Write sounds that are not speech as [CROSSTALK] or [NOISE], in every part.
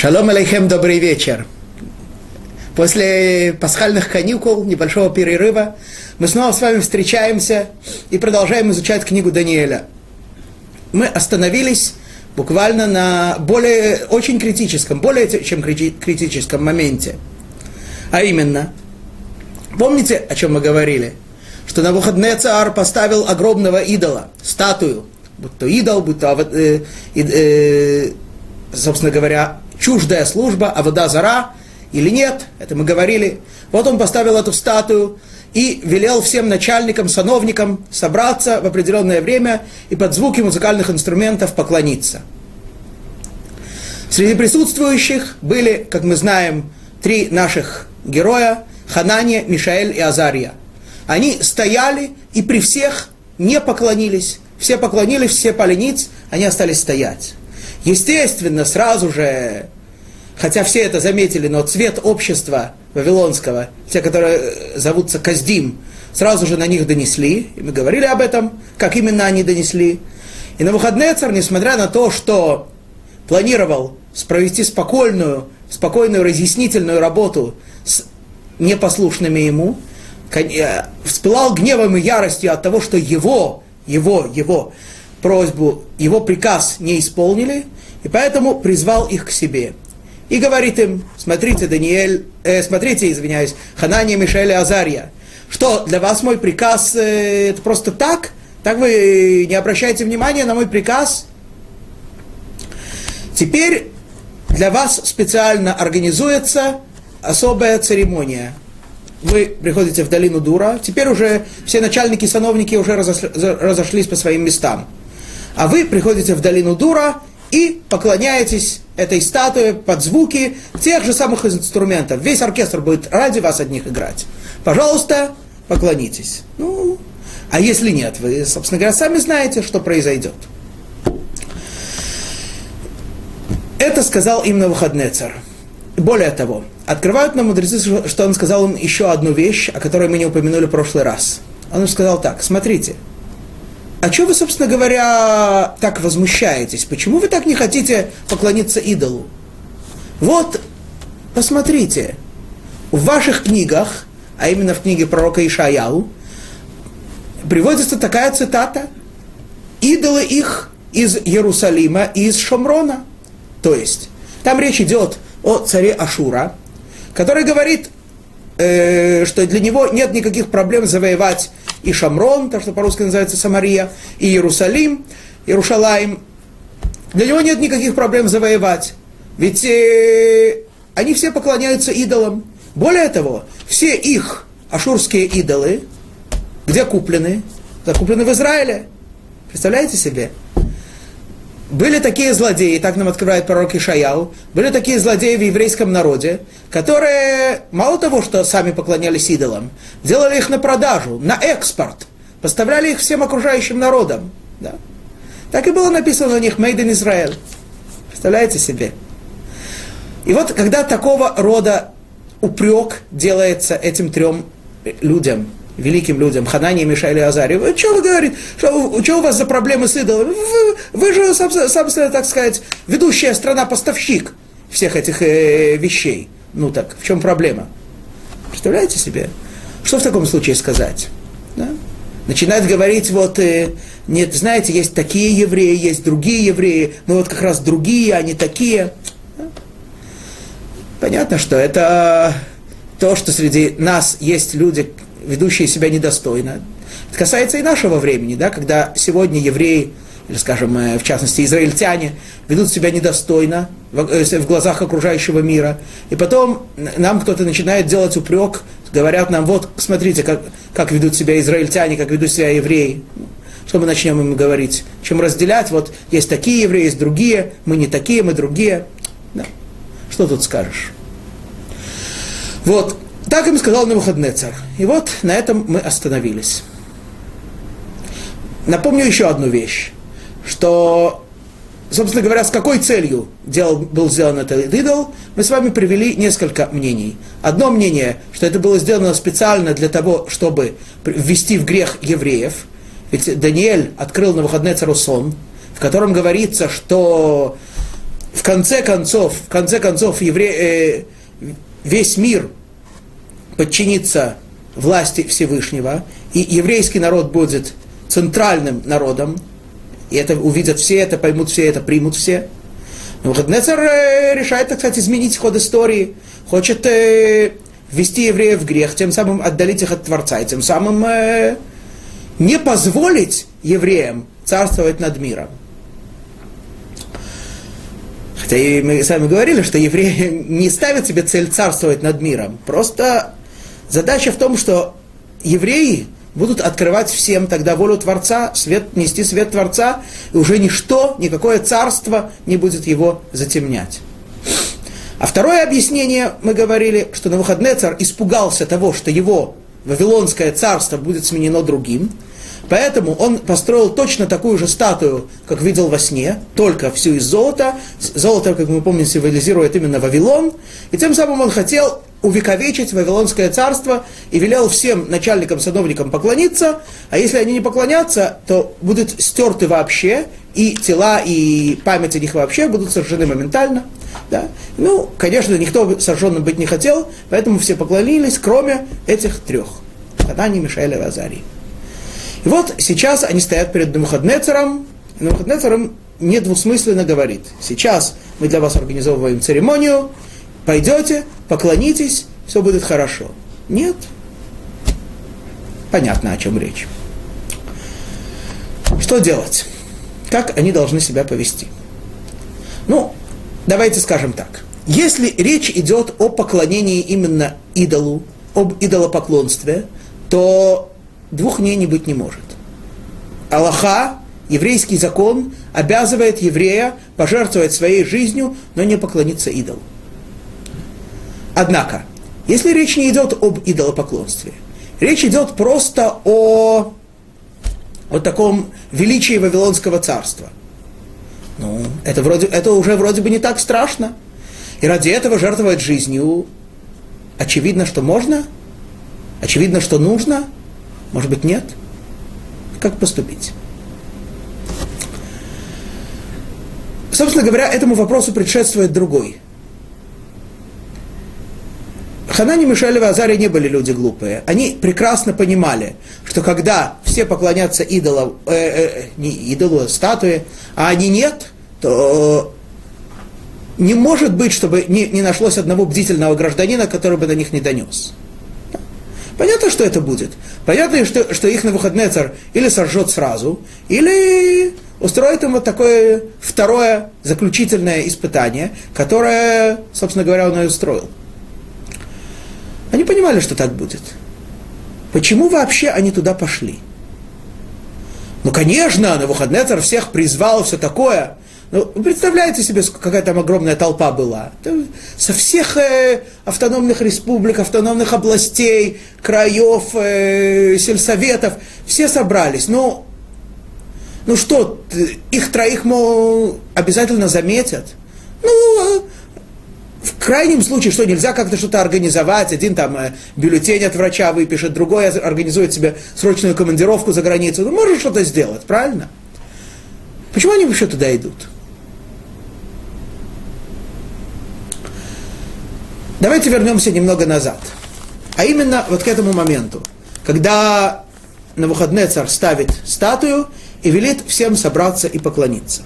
Шалом алейхем, добрый вечер. После пасхальных каникул, небольшого перерыва, мы снова с вами встречаемся и продолжаем изучать книгу Даниэля. Мы остановились буквально на более, очень критическом, более чем критическом моменте. А именно, помните, о чем мы говорили? Что на выходные царь поставил огромного идола, статую, будь то идол, будь то, э, э, собственно говоря, чуждая служба, а вода зара или нет, это мы говорили. Вот он поставил эту статую и велел всем начальникам, сановникам собраться в определенное время и под звуки музыкальных инструментов поклониться. Среди присутствующих были, как мы знаем, три наших героя – Ханания, Мишаэль и Азария. Они стояли и при всех не поклонились. Все поклонились, все пали ниц, они остались стоять. Естественно, сразу же, хотя все это заметили, но цвет общества вавилонского, те, которые э, зовутся Каздим, сразу же на них донесли, и мы говорили об этом, как именно они донесли. И на выходные царь, несмотря на то, что планировал провести спокойную, спокойную разъяснительную работу с непослушными ему, э, вспылал гневом и яростью от того, что его, его, его просьбу, его приказ не исполнили, и поэтому призвал их к себе. И говорит им, смотрите, Даниэль, э, смотрите, извиняюсь, Ханания, Мишель и Азария, что для вас мой приказ э, это просто так? Так вы не обращаете внимания на мой приказ? Теперь для вас специально организуется особая церемония. Вы приходите в долину Дура, теперь уже все начальники, сановники уже разошлись по своим местам а вы приходите в долину Дура и поклоняетесь этой статуе под звуки тех же самых инструментов. Весь оркестр будет ради вас одних играть. Пожалуйста, поклонитесь. Ну, а если нет, вы, собственно говоря, сами знаете, что произойдет. Это сказал им на выходный царь. Более того, открывают нам мудрецы, что он сказал им еще одну вещь, о которой мы не упомянули в прошлый раз. Он им сказал так, смотрите – а что вы, собственно говоря, так возмущаетесь? Почему вы так не хотите поклониться идолу? Вот, посмотрите, в ваших книгах, а именно в книге пророка Ишаяу, приводится такая цитата. Идолы их из Иерусалима и из Шомрона. То есть, там речь идет о царе Ашура, который говорит, э, что для него нет никаких проблем завоевать и Шамрон, то, что по-русски называется Самария, и Иерусалим, Иерушалаем. Для него нет никаких проблем завоевать. Ведь э, они все поклоняются идолам. Более того, все их ашурские идолы, где куплены? Закуплены в Израиле. Представляете себе? Были такие злодеи, так нам открывает пророк Ишаяу, были такие злодеи в еврейском народе, которые мало того, что сами поклонялись идолам, делали их на продажу, на экспорт, поставляли их всем окружающим народам. Да? Так и было написано на них «Made in Israel». Представляете себе? И вот когда такого рода упрек делается этим трем людям – великим людям, Ханане, Мишаиле, Азаре, что вы говорите, что, что у вас за проблемы с идолами? Вы, вы же, собственно, так сказать, ведущая страна-поставщик всех этих э, вещей. Ну так, в чем проблема? Представляете себе? Что в таком случае сказать? Да? Начинает говорить, вот, э, нет, знаете, есть такие евреи, есть другие евреи, мы вот как раз другие, а не такие. Да? Понятно, что это то, что среди нас есть люди, ведущие себя недостойно. Это касается и нашего времени, да, когда сегодня евреи, или, скажем, э, в частности, израильтяне, ведут себя недостойно э, в глазах окружающего мира. И потом нам кто-то начинает делать упрек, говорят нам, вот, смотрите, как, как ведут себя израильтяне, как ведут себя евреи. Что мы начнем им говорить? Чем разделять? Вот есть такие евреи, есть другие, мы не такие, мы другие. Да. Что тут скажешь? Вот, так им сказал на выходные царь. И вот на этом мы остановились. Напомню еще одну вещь, что, собственно говоря, с какой целью делал, был сделан этот идол, мы с вами привели несколько мнений. Одно мнение, что это было сделано специально для того, чтобы ввести в грех евреев. Ведь Даниэль открыл на выходные цару сон, в котором говорится, что в конце концов, в конце концов евре, э, весь мир подчинится власти Всевышнего, и еврейский народ будет центральным народом, и это увидят все, это поймут все, это примут все. Но Навуходнецер э, решает, так сказать, изменить ход истории, хочет э, ввести евреев в грех, тем самым отдалить их от Творца, и тем самым э, не позволить евреям царствовать над миром. Хотя и мы с вами говорили, что евреи [LAUGHS] не ставят себе цель царствовать над миром. Просто задача в том, что евреи будут открывать всем тогда волю Творца, свет, нести свет Творца, и уже ничто, никакое царство не будет его затемнять. А второе объяснение, мы говорили, что на выходные царь испугался того, что его Вавилонское царство будет сменено другим, Поэтому он построил точно такую же статую, как видел во сне, только всю из золота. Золото, как мы помним, символизирует именно Вавилон. И тем самым он хотел увековечить Вавилонское царство и велел всем начальникам, садовникам поклониться, а если они не поклонятся, то будут стерты вообще, и тела, и память о них вообще будут сожжены моментально. Да? Ну, конечно, никто сожженным быть не хотел, поэтому все поклонились, кроме этих трех. Ханани, Мишаэля и Азарии. И вот сейчас они стоят перед Навуходнецером, Навуходнецером недвусмысленно говорит, сейчас мы для вас организовываем церемонию, пойдете, поклонитесь, все будет хорошо. Нет. Понятно, о чем речь. Что делать? Как они должны себя повести? Ну, давайте скажем так. Если речь идет о поклонении именно идолу, об идолопоклонстве, то двух мнений быть не может. Аллаха, еврейский закон, обязывает еврея пожертвовать своей жизнью, но не поклониться идолу. Однако, если речь не идет об идолопоклонстве, речь идет просто о, о таком величии Вавилонского царства. Ну, это, вроде, это уже вроде бы не так страшно. И ради этого жертвовать жизнью очевидно, что можно, очевидно, что нужно – может быть, нет? Как поступить? Собственно говоря, этому вопросу предшествует другой. Ханани, Мишель и Азария не были люди глупые. Они прекрасно понимали, что когда все поклонятся идолам, э, э, не идолу, а статуе, а они нет, то не может быть, чтобы не, не нашлось одного бдительного гражданина, который бы на них не донес. Понятно, что это будет. Понятно, что, что их на выходные царь или сожжет сразу, или устроит им вот такое второе заключительное испытание, которое, собственно говоря, он и устроил. Они понимали, что так будет. Почему вообще они туда пошли? Ну, конечно, на выходные царь всех призвал, все такое – ну, представляете себе, какая там огромная толпа была? Со всех э, автономных республик, автономных областей, краев, э, сельсоветов, все собрались. Ну, ну что, их троих, мол, обязательно заметят. Ну, в крайнем случае, что нельзя как-то что-то организовать, один там э, бюллетень от врача выпишет, другой организует себе срочную командировку за границу. Ну, может что-то сделать, правильно? Почему они вообще туда идут? Давайте вернемся немного назад. А именно вот к этому моменту, когда на выходные царь ставит статую и велит всем собраться и поклониться.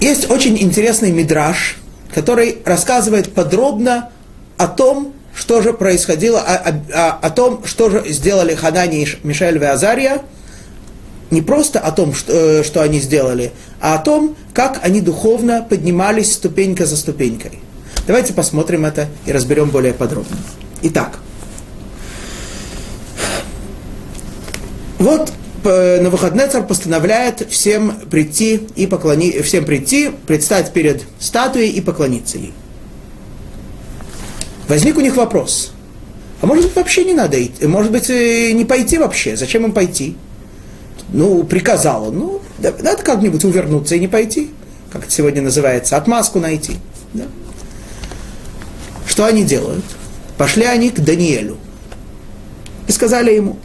Есть очень интересный мидраж, который рассказывает подробно о том, что же происходило, о, о, о том, что же сделали Ханани, Мишель и Азария – не просто о том, что, э, что они сделали, а о том, как они духовно поднимались ступенька за ступенькой. Давайте посмотрим это и разберем более подробно. Итак, вот на выходный царь постановляет всем прийти и поклони, всем прийти, предстать перед статуей и поклониться ей. Возник у них вопрос. А может быть вообще не надо идти? Может быть э, не пойти вообще? Зачем им пойти? ну, приказал он, ну, надо как-нибудь увернуться и не пойти, как это сегодня называется, отмазку найти. Да? Что они делают? Пошли они к Даниэлю и сказали ему,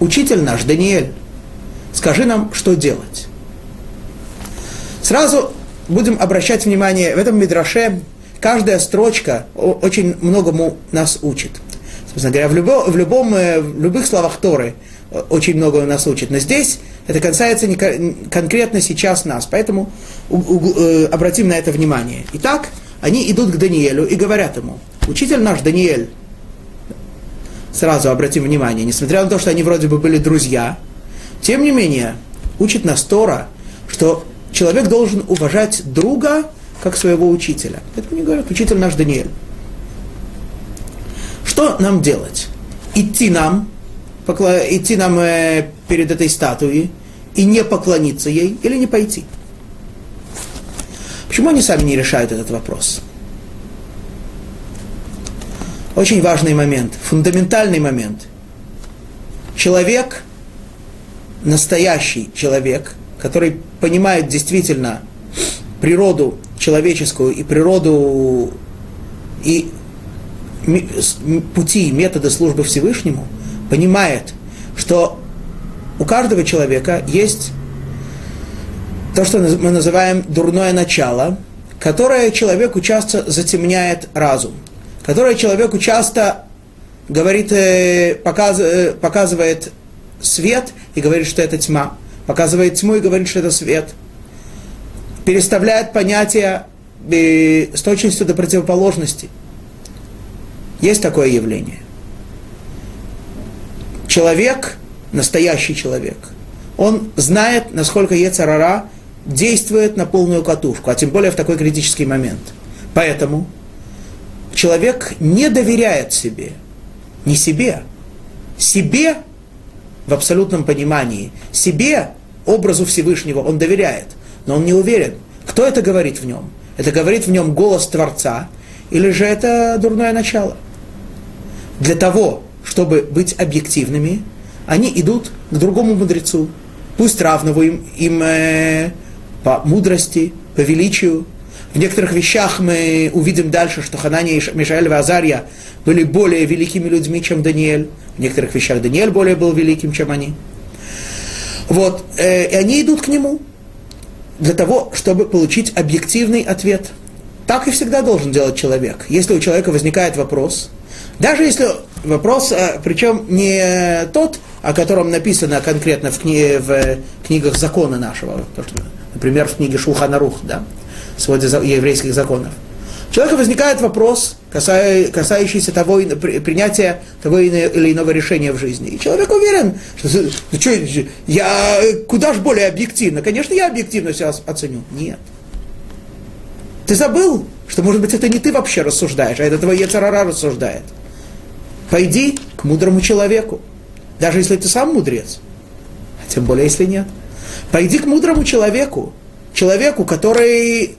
учитель наш, Даниэль, скажи нам, что делать. Сразу будем обращать внимание, в этом Мидраше каждая строчка очень многому нас учит. Собственно говоря, в, любо, в, любом, э, в любых словах Торы э, очень много нас учит. Но здесь это касается не конкретно сейчас нас, поэтому э, обратим на это внимание. Итак, они идут к Даниэлю и говорят ему, учитель наш Даниэль, сразу обратим внимание, несмотря на то, что они вроде бы были друзья, тем не менее, учит нас Тора, что человек должен уважать друга как своего учителя. Это мне говорят, учитель наш Даниэль. Что нам делать? Идти нам, покла... идти нам э, перед этой статуей и не поклониться ей или не пойти? Почему они сами не решают этот вопрос? Очень важный момент, фундаментальный момент. Человек, настоящий человек, который понимает действительно природу человеческую и природу и пути, методы службы Всевышнему, понимает, что у каждого человека есть то, что мы называем дурное начало, которое человеку часто затемняет разум, которое человеку часто говорит, э, э, показывает свет и говорит, что это тьма, показывает тьму и говорит, что это свет – переставляет понятия э, с точностью до противоположности. Есть такое явление. Человек, настоящий человек, он знает, насколько Ецарара действует на полную катушку, а тем более в такой критический момент. Поэтому человек не доверяет себе, не себе, себе в абсолютном понимании, себе, образу Всевышнего он доверяет но он не уверен, кто это говорит в нем. Это говорит в нем голос Творца, или же это дурное начало. Для того, чтобы быть объективными, они идут к другому мудрецу, пусть равного им, им э, по мудрости, по величию. В некоторых вещах мы увидим дальше, что Ханания, Мишаэль и Азария были более великими людьми, чем Даниэль. В некоторых вещах Даниэль более был великим, чем они. Вот, э, и они идут к нему для того, чтобы получить объективный ответ. Так и всегда должен делать человек. Если у человека возникает вопрос, даже если вопрос, э, причем не тот, о котором написано конкретно в, кни, в книгах закона нашего, например, в книге Шулхана Рух, да, своде еврейских законов. У человека возникает вопрос, касающийся того, принятия того или иного решения в жизни. И человек уверен, что ну, что, я куда же более объективно. Конечно, я объективно все оценю. Нет. Ты забыл, что, может быть, это не ты вообще рассуждаешь, а это твой Ецарара рассуждает. Пойди к мудрому человеку, даже если ты сам мудрец, а тем более, если нет. Пойди к мудрому человеку, человеку, который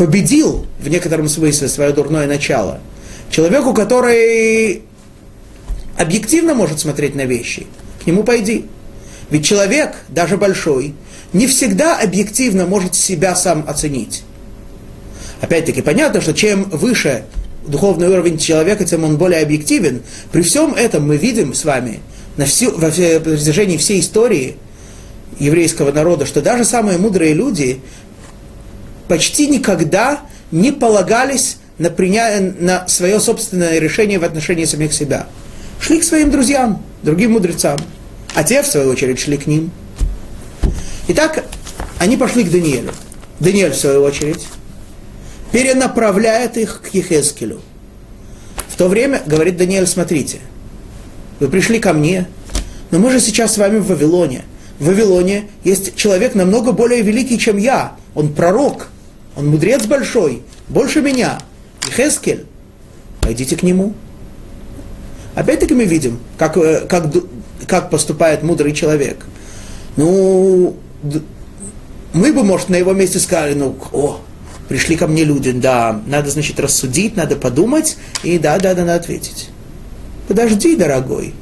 победил в некотором смысле свое дурное начало. Человеку, который объективно может смотреть на вещи, к нему пойди. Ведь человек, даже большой, не всегда объективно может себя сам оценить. Опять-таки понятно, что чем выше духовный уровень человека, тем он более объективен. При всем этом мы видим с вами на всю, во протяжении всей истории еврейского народа, что даже самые мудрые люди почти никогда не полагались на, приня... на свое собственное решение в отношении самих себя. Шли к своим друзьям, другим мудрецам. А те, в свою очередь, шли к ним. Итак, они пошли к Даниэлю. Даниэль, в свою очередь, перенаправляет их к Ехескелю. В то время, говорит Даниэль, смотрите, вы пришли ко мне, но мы же сейчас с вами в Вавилоне. В Вавилоне есть человек намного более великий, чем я. Он пророк, он мудрец большой, больше меня. И Хескель, пойдите к нему. Опять-таки мы видим, как, э, как, как поступает мудрый человек. Ну, мы бы, может, на его месте сказали, ну, о, пришли ко мне люди, да, надо, значит, рассудить, надо подумать, и да, да, да, надо ответить. Подожди, дорогой.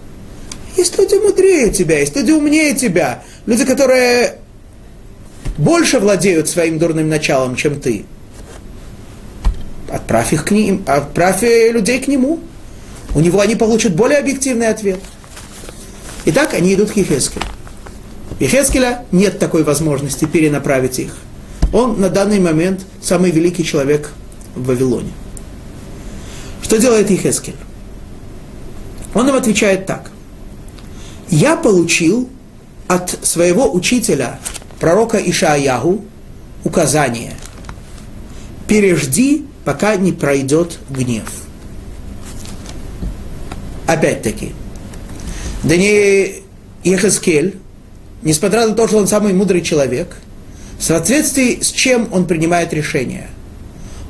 Есть люди мудрее тебя, есть люди умнее тебя, люди, которые больше владеют своим дурным началом, чем ты. Отправь их к ним, отправь людей к нему. У него они получат более объективный ответ. Итак, они идут к Ехескелю. Ехескеля нет такой возможности перенаправить их. Он на данный момент самый великий человек в Вавилоне. Что делает Ехескель? Он им отвечает так. Я получил от своего учителя, пророка Ишааяху, указание. Пережди, пока не пройдет гнев. Опять-таки, да не Ехескель, несмотря на то, что он самый мудрый человек, в соответствии с чем он принимает решение.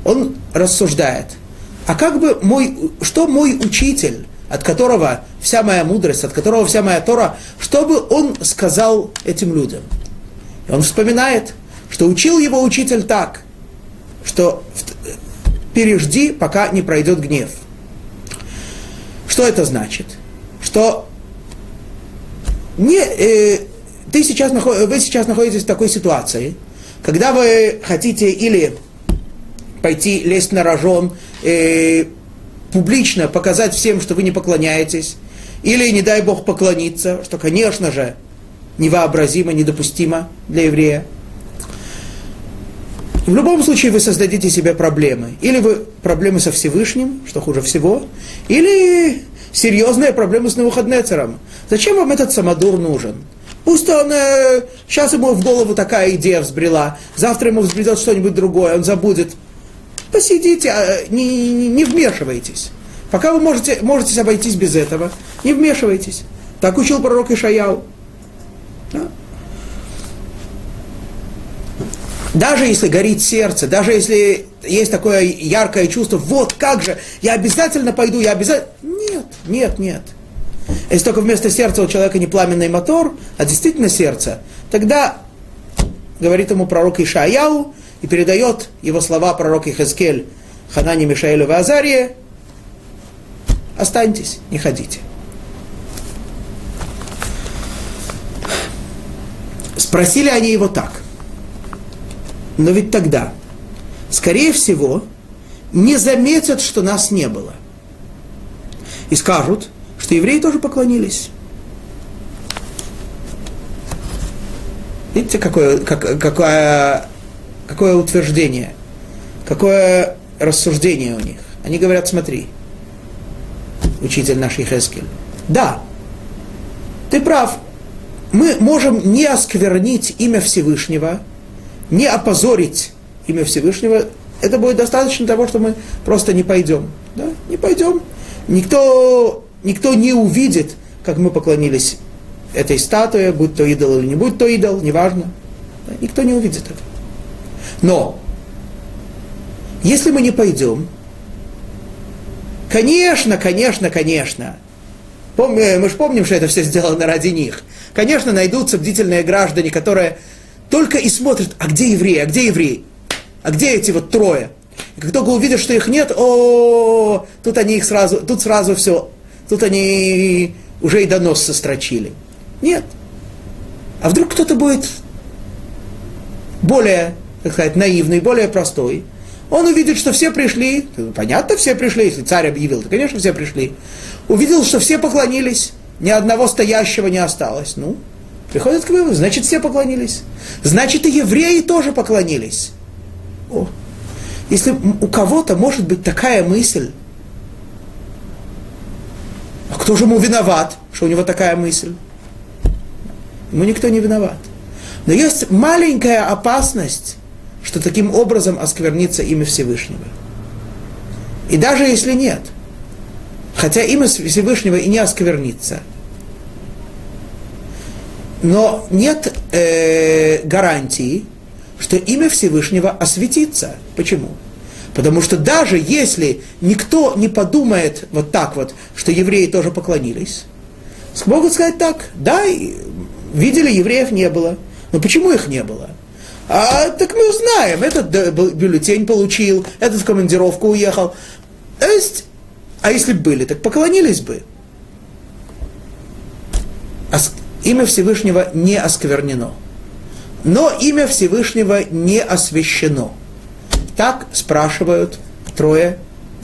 Он рассуждает, а как бы мой, что мой учитель, от которого вся моя мудрость, от которого вся моя Тора, что бы он сказал этим людям? И он вспоминает, что учил его учитель так, что пережди, пока не пройдет гнев. Что это значит? Что не, э, ты сейчас, вы сейчас находитесь в такой ситуации, когда вы хотите или пойти лезть на рожон, э, публично показать всем, что вы не поклоняетесь, или, не дай Бог, поклониться, что, конечно же, невообразимо, недопустимо для еврея. В любом случае вы создадите себе проблемы. Или вы проблемы со Всевышним, что хуже всего, или серьезные проблемы с Навуходнецером. Зачем вам этот самодур нужен? Пусть он, э, сейчас ему в голову такая идея взбрела, завтра ему взбредет что-нибудь другое, он забудет. Посидите, э, не, не, не вмешивайтесь. Пока вы можете, можете обойтись без этого, не вмешивайтесь. Так учил пророк Ишаяу. Да? Даже если горит сердце, даже если есть такое яркое чувство, вот как же, я обязательно пойду, я обязательно... Нет, нет, нет. Если только вместо сердца у человека не пламенный мотор, а действительно сердце, тогда говорит ему пророк Ишаяу и передает его слова пророк Ихескель Ханане, Мишаэлю и Азарие, останьтесь, не ходите. Спросили они его так. Но ведь тогда, скорее всего, не заметят, что нас не было. И скажут, что евреи тоже поклонились. Видите, какое, как, какое, какое утверждение, какое рассуждение у них. Они говорят, смотри, учитель наш Хескель, да, ты прав, мы можем не осквернить имя Всевышнего, не опозорить имя Всевышнего, это будет достаточно того, что мы просто не пойдем. Да? Не пойдем. Никто никто не увидит, как мы поклонились этой статуе, будь то идол или не будь то идол, неважно. Никто не увидит это. Но, если мы не пойдем, конечно, конечно, конечно, помню, мы же помним, что это все сделано ради них. Конечно, найдутся бдительные граждане, которые только и смотрят, а где евреи, а где евреи, а где эти вот трое. И как только увидят, что их нет, о, тут они их сразу, тут сразу все Тут они уже и донос сострочили. Нет. А вдруг кто-то будет более, так сказать, наивный, более простой. Он увидит, что все пришли, понятно, все пришли, если царь объявил, то, конечно, все пришли. Увидел, что все поклонились, ни одного стоящего не осталось. Ну, приходит к выводу, значит, все поклонились. Значит, и евреи тоже поклонились. О, если у кого-то может быть такая мысль, а кто же ему виноват, что у него такая мысль? Ему никто не виноват. Но есть маленькая опасность, что таким образом осквернится имя Всевышнего. И даже если нет, хотя имя Всевышнего и не осквернится, но нет э, гарантии, что имя Всевышнего осветится. Почему? Потому что даже если никто не подумает вот так вот, что евреи тоже поклонились, смогут сказать так, да, видели, евреев не было. Но почему их не было? А, так мы знаем, этот бюллетень получил, этот в командировку уехал. То есть, а если бы были, так поклонились бы. Имя Всевышнего не осквернено. Но имя Всевышнего не освящено. Так спрашивают трое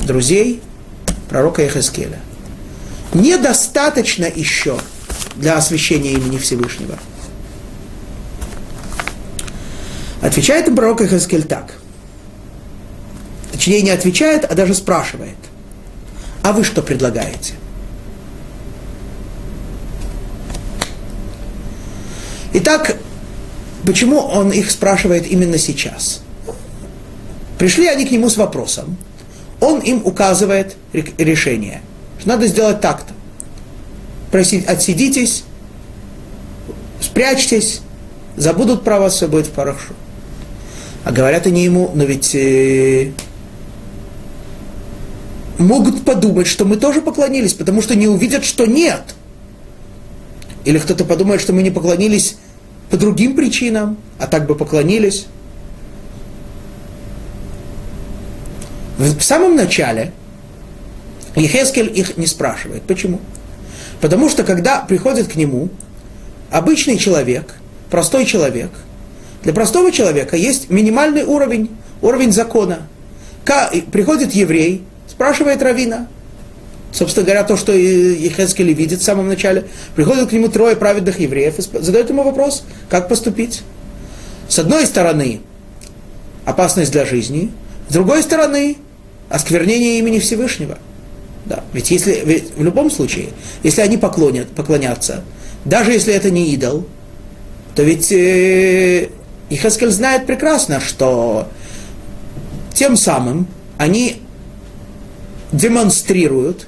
друзей пророка Ехескеля. Недостаточно еще для освящения имени Всевышнего? Отвечает им пророк Ихаскель так. Точнее, не отвечает, а даже спрашивает. А вы что предлагаете? Итак, почему он их спрашивает именно сейчас? Пришли они к нему с вопросом. Он им указывает решение. Что надо сделать так-то. Просить, отсидитесь, спрячьтесь, забудут про вас, все будет хорошо. А говорят они ему, но ведь э, могут подумать, что мы тоже поклонились, потому что не увидят, что нет. Или кто-то подумает, что мы не поклонились по другим причинам, а так бы поклонились. В самом начале Ехескель их не спрашивает. Почему? Потому что когда приходит к нему обычный человек, простой человек – для простого человека есть минимальный уровень, уровень закона. Приходит еврей, спрашивает Равина, собственно говоря, то, что Ехескели видит в самом начале, приходят к нему трое праведных евреев и задают ему вопрос, как поступить. С одной стороны, опасность для жизни, с другой стороны, осквернение имени Всевышнего. Да, ведь если ведь в любом случае, если они поклонят, поклонятся, даже если это не идол, то ведь э, и Хескель знает прекрасно, что тем самым они демонстрируют,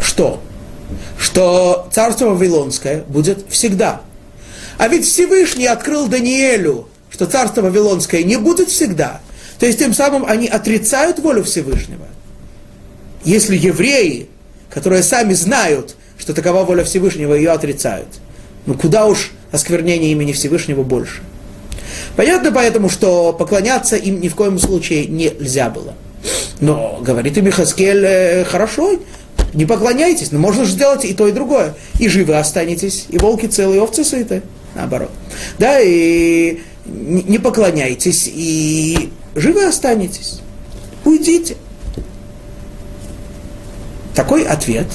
что? Что царство Вавилонское будет всегда. А ведь Всевышний открыл Даниэлю, что царство Вавилонское не будет всегда. То есть тем самым они отрицают волю Всевышнего. Если евреи, которые сами знают, что такова воля Всевышнего, ее отрицают, ну куда уж осквернения имени Всевышнего больше. Понятно поэтому, что поклоняться им ни в коем случае нельзя было. Но, говорит им Хаскель, э, хорошо, не поклоняйтесь, но можно же сделать и то, и другое. И живы останетесь, и волки целые, и овцы сыты, наоборот. Да, и не поклоняйтесь, и живы останетесь. Уйдите. Такой ответ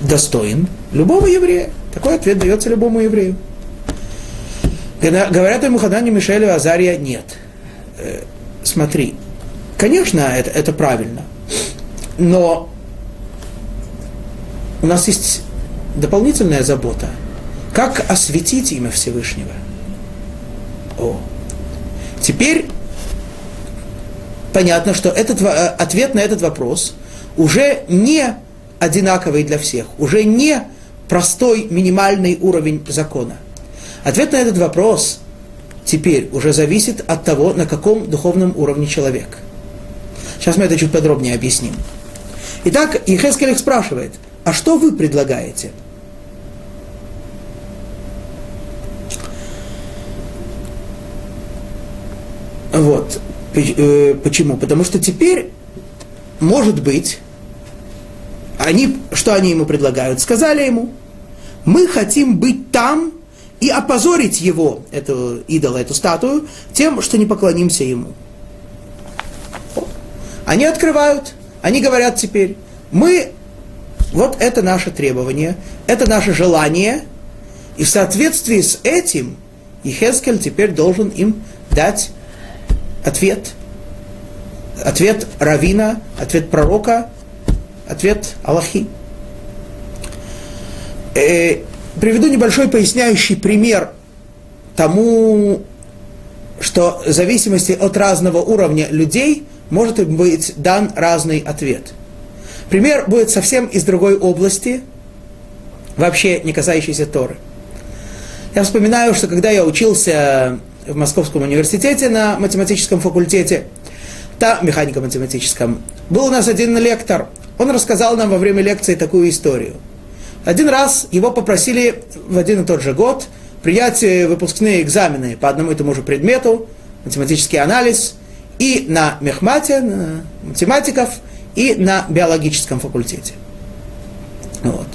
достоин любого еврея. Такой ответ дается любому еврею. Говорят ему Ханане, Мишелю, Азария, нет. Э, смотри, конечно, это, это правильно, но у нас есть дополнительная забота. Как осветить имя Всевышнего? О. Теперь понятно, что этот, э, ответ на этот вопрос уже не одинаковый для всех, уже не простой минимальный уровень закона? Ответ на этот вопрос теперь уже зависит от того, на каком духовном уровне человек. Сейчас мы это чуть подробнее объясним. Итак, Ехескель спрашивает, а что вы предлагаете? Вот. Э, почему? Потому что теперь, может быть, они, что они ему предлагают? Сказали ему, мы хотим быть там и опозорить его, эту идола, эту статую, тем, что не поклонимся ему. Они открывают, они говорят теперь, мы, вот это наше требование, это наше желание, и в соответствии с этим Ехескель теперь должен им дать ответ. Ответ Равина, ответ пророка, Ответ Аллахи. Э, приведу небольшой поясняющий пример тому, что в зависимости от разного уровня людей может быть дан разный ответ. Пример будет совсем из другой области, вообще не касающийся Торы. Я вспоминаю, что когда я учился в Московском университете на математическом факультете, там, механико-математическом, был у нас один лектор, он рассказал нам во время лекции такую историю. Один раз его попросили в один и тот же год принять выпускные экзамены по одному и тому же предмету, математический анализ, и на мехмате, на математиков, и на биологическом факультете. Вот.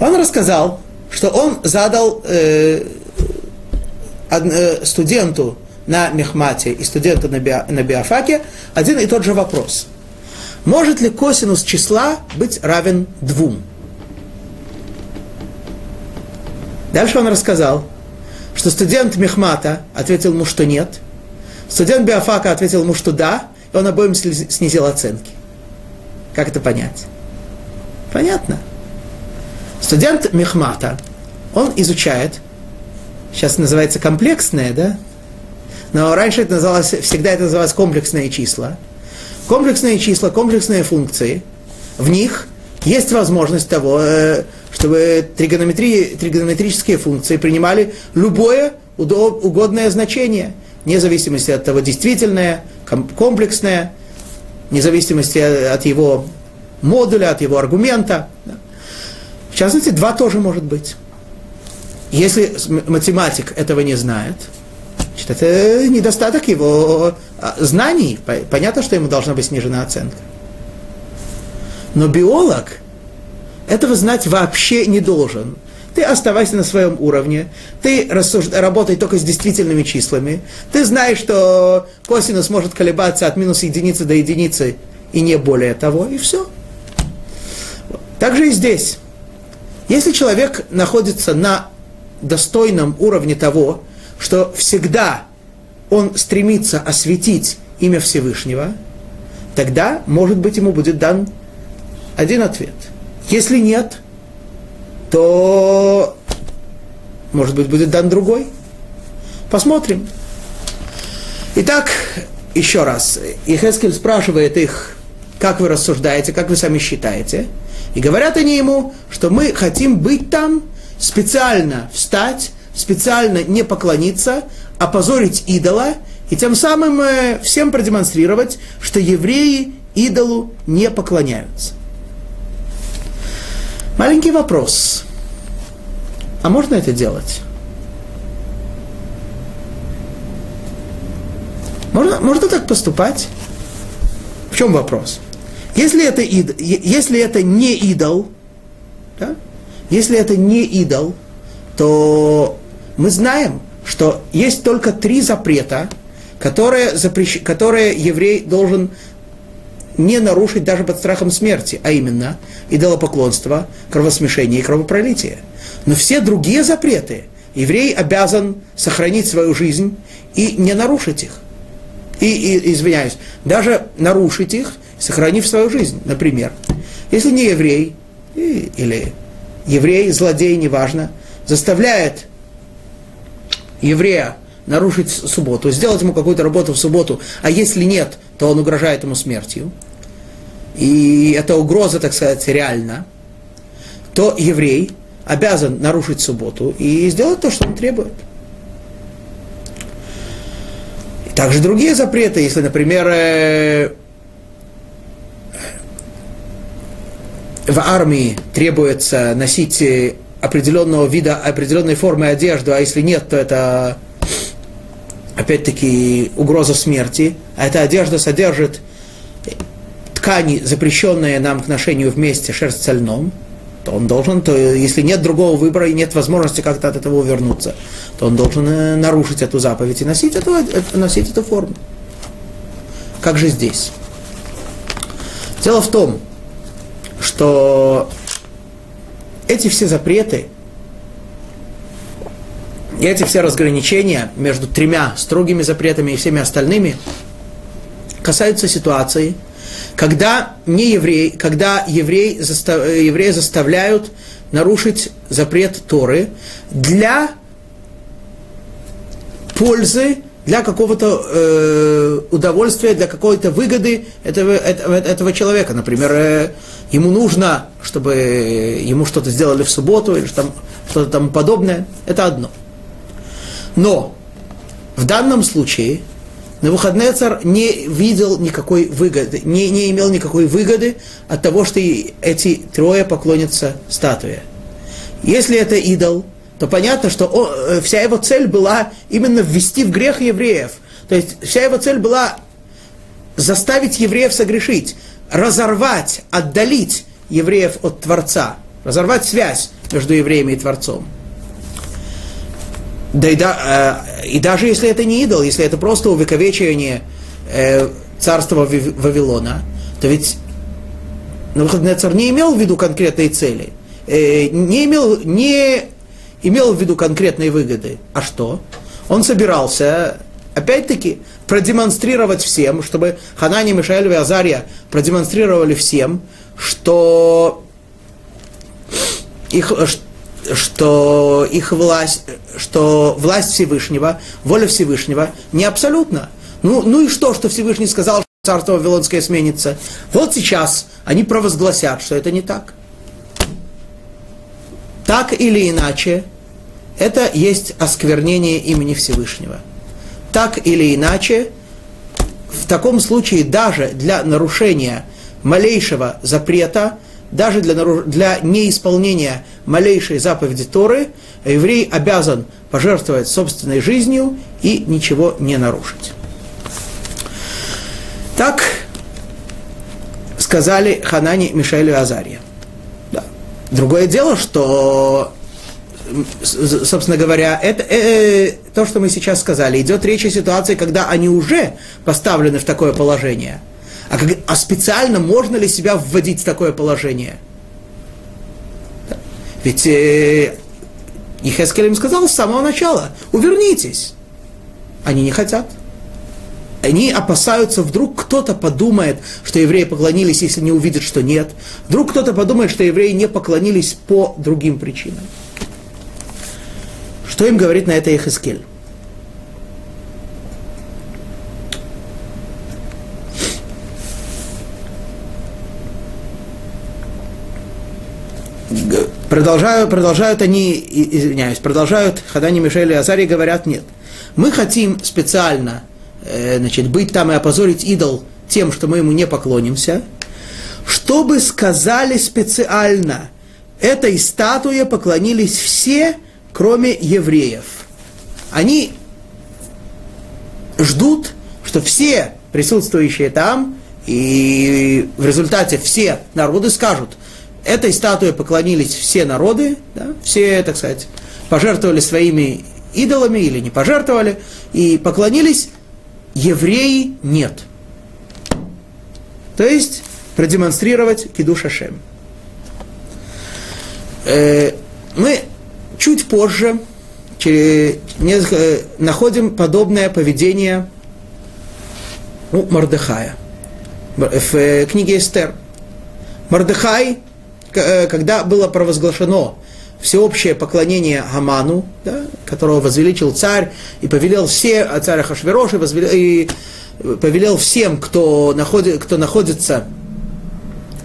Он рассказал, что он задал э, э, студенту на мехмате и студенту на, био, на биофаке один и тот же вопрос – может ли косинус числа быть равен двум? Дальше он рассказал, что студент Мехмата ответил ему, что нет. Студент Биофака ответил ему, что да, и он обоим снизил оценки. Как это понять? Понятно. Студент Мехмата, он изучает, сейчас называется комплексное, да? Но раньше это называлось, всегда это называлось комплексные числа. Комплексные числа, комплексные функции, в них есть возможность того, э, чтобы тригонометрические функции принимали любое угодное значение, вне зависимости от того, действительное, комплексное, вне зависимости от его модуля, от его аргумента. В частности, два тоже может быть. Если математик этого не знает, значит, это недостаток его а, знаний. Понятно, что ему должна быть снижена оценка. Но биолог этого знать вообще не должен. Ты оставайся на своем уровне, ты рассуж... работай только с действительными числами, ты знаешь, что косинус может колебаться от минус единицы до единицы и не более того, и все. Также и здесь. Если человек находится на достойном уровне того, что всегда он стремится осветить имя Всевышнего, тогда, может быть, ему будет дан один ответ. Если нет, то, может быть, будет дан другой. Посмотрим. Итак, еще раз. Ихескель спрашивает их, как вы рассуждаете, как вы сами считаете. И говорят они ему, что мы хотим быть там, специально встать, специально не поклониться, опозорить идола, и тем самым э, всем продемонстрировать, что евреи идолу не поклоняются. Маленький вопрос. А можно это делать? Можно, можно так поступать? В чем вопрос? Если это, ид, если это не идол, да? если это не идол, то мы знаем, что есть только три запрета, которые, запрещ... которые еврей должен не нарушить даже под страхом смерти, а именно идолопоклонство, кровосмешение и кровопролитие. Но все другие запреты еврей обязан сохранить свою жизнь и не нарушить их. И, и извиняюсь, даже нарушить их, сохранив свою жизнь. Например, если не еврей, или еврей, злодей, неважно, заставляет еврея нарушить субботу, сделать ему какую-то работу в субботу, а если нет, то он угрожает ему смертью, и эта угроза, так сказать, реальна, то еврей обязан нарушить субботу и сделать то, что он требует. И также другие запреты, если, например, э, в армии требуется носить определенного вида, определенной формы одежды, а если нет, то это опять-таки угроза смерти, а эта одежда содержит ткани, запрещенные нам к ношению вместе шерсть со льном, то он должен, то если нет другого выбора и нет возможности как-то от этого увернуться, то он должен э, нарушить эту заповедь и носить эту, э, носить эту форму. Как же здесь? Дело в том, что эти все запреты, и эти все разграничения между тремя строгими запретами и всеми остальными касаются ситуации, когда не еврей, когда еврей, застав, евреи заставляют нарушить запрет Торы для пользы, для какого-то э, удовольствия, для какой-то выгоды этого, этого, этого человека. Например, э, ему нужно, чтобы ему что-то сделали в субботу или что-то что тому подобное, это одно. Но в данном случае Навуходнецар не видел никакой выгоды, не, не имел никакой выгоды от того, что эти трое поклонятся статуе. Если это идол, то понятно, что он, э, вся его цель была именно ввести в грех евреев. То есть вся его цель была заставить евреев согрешить разорвать, отдалить евреев от Творца, разорвать связь между евреями и Творцом. Да и, да, э, и даже если это не идол, если это просто увековечивание э, царства Вавилона, то ведь Навуходоносор не имел в виду конкретной цели, э, не имел, не имел в виду конкретные выгоды. А что? Он собирался, опять-таки, продемонстрировать всем, чтобы Ханани, Мишаэль и Азария продемонстрировали всем, что их, что их власть, что власть Всевышнего, воля Всевышнего не абсолютна. Ну, ну и что, что Всевышний сказал, что царство Вавилонское сменится? Вот сейчас они провозгласят, что это не так. Так или иначе, это есть осквернение имени Всевышнего. Так или иначе, в таком случае даже для нарушения малейшего запрета, даже для, для неисполнения малейшей заповеди Торы, еврей обязан пожертвовать собственной жизнью и ничего не нарушить. Так сказали Ханани, Мишаэль и Азария. Да. Другое дело, что собственно говоря, это, э, э, то, что мы сейчас сказали, идет речь о ситуации, когда они уже поставлены в такое положение. А, как, а специально можно ли себя вводить в такое положение? Ведь э, Ехескель им сказал с самого начала, увернитесь. Они не хотят. Они опасаются, вдруг кто-то подумает, что евреи поклонились, если не увидят, что нет. Вдруг кто-то подумает, что евреи не поклонились по другим причинам. Что им говорит на это Ехескель? Продолжают, продолжают они, извиняюсь, продолжают Хадани, Мишель и Азари говорят, нет. Мы хотим специально э, значит, быть там и опозорить идол тем, что мы ему не поклонимся, чтобы сказали специально, этой статуе поклонились все, кроме евреев. Они ждут, что все присутствующие там, и в результате все народы скажут, этой статуе поклонились все народы, да, все, так сказать, пожертвовали своими идолами или не пожертвовали, и поклонились, евреи нет. То есть продемонстрировать кидуш Ашем. Э, мы Чуть позже находим подобное поведение у Мордыхая в э, книге Эстер. Мордыхай, когда было провозглашено всеобщее поклонение Гаману, да, которого возвеличил царь, и повелел все, а царь Хашверош, и, возвелел, и повелел всем, кто, находит, кто находится,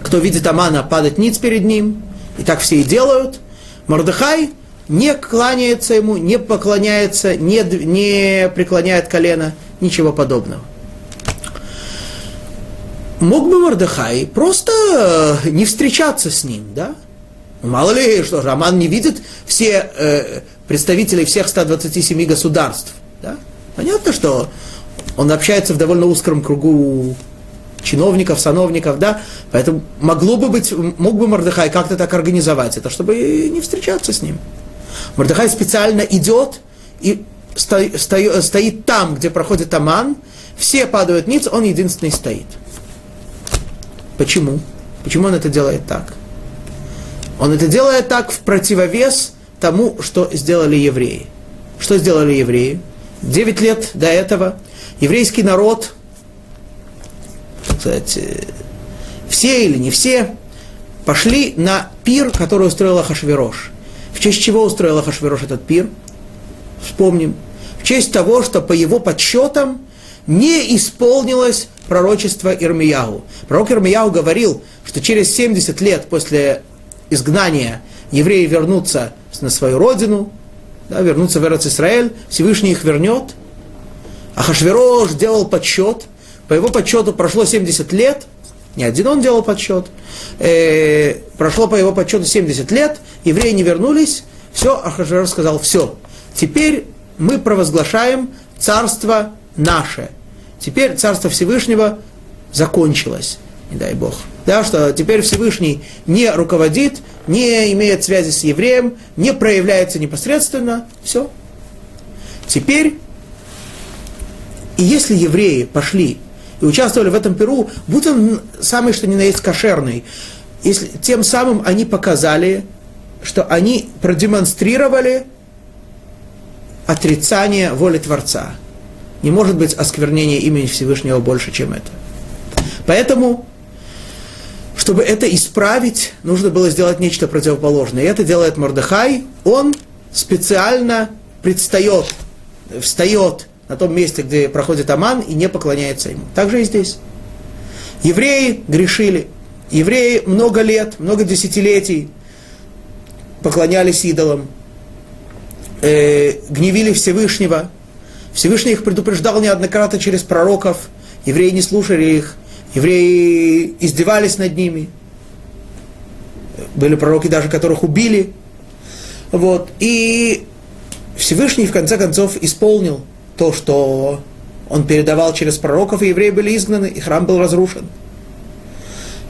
кто видит Амана, падать ниц перед ним, и так все и делают. Мордыхай не кланяется ему, не поклоняется, не, не преклоняет колено, ничего подобного. Мог бы Мордыхай просто э, не встречаться с ним, да? Ну, мало ли, что Роман не видит все э, представителей всех 127 государств, да? Понятно, что он общается в довольно узком кругу чиновников, сановников, да, поэтому могло бы быть, мог бы Мордыхай как-то так организовать это, чтобы не встречаться с ним. Мордыхай специально идет и сто, сто, стоит там, где проходит Аман, все падают ниц, он единственный стоит. Почему? Почему он это делает так? Он это делает так в противовес тому, что сделали евреи. Что сделали евреи? Девять лет до этого еврейский народ, кстати, все или не все, пошли на пир, который устроила Хашвирош. В честь чего устроил Ахашвирош этот пир? Вспомним. В честь того, что по его подсчетам не исполнилось пророчество Ирмияу. Пророк Ирмияу говорил, что через 70 лет после изгнания евреи вернутся на свою родину, да, вернутся в Израиль, Всевышний их вернет. А Хашвирош делал подсчет, по его подсчету прошло 70 лет, не один он делал подсчет, э, прошло по его подсчету 70 лет, евреи не вернулись, все, Ахашвер сказал, все, теперь мы провозглашаем царство наше. Теперь царство Всевышнего закончилось, не дай Бог. Да, что теперь Всевышний не руководит, не имеет связи с евреем, не проявляется непосредственно, все. Теперь, и если евреи пошли и участвовали в этом Перу, будь он самый что ни на есть кошерный, если, тем самым они показали, что они продемонстрировали отрицание воли Творца. Не может быть осквернение имени Всевышнего больше, чем это. Поэтому, чтобы это исправить, нужно было сделать нечто противоположное. И это делает Мордыхай. Он специально предстает, встает на том месте, где проходит Аман, и не поклоняется ему. Так же и здесь. Евреи грешили. Евреи много лет, много десятилетий поклонялись идолам, э, гневили Всевышнего. Всевышний их предупреждал неоднократно через пророков. Евреи не слушали их. Евреи издевались над ними. Были пророки даже, которых убили. Вот. И Всевышний в конце концов исполнил то, что он передавал через пророков, и евреи были изгнаны, и храм был разрушен.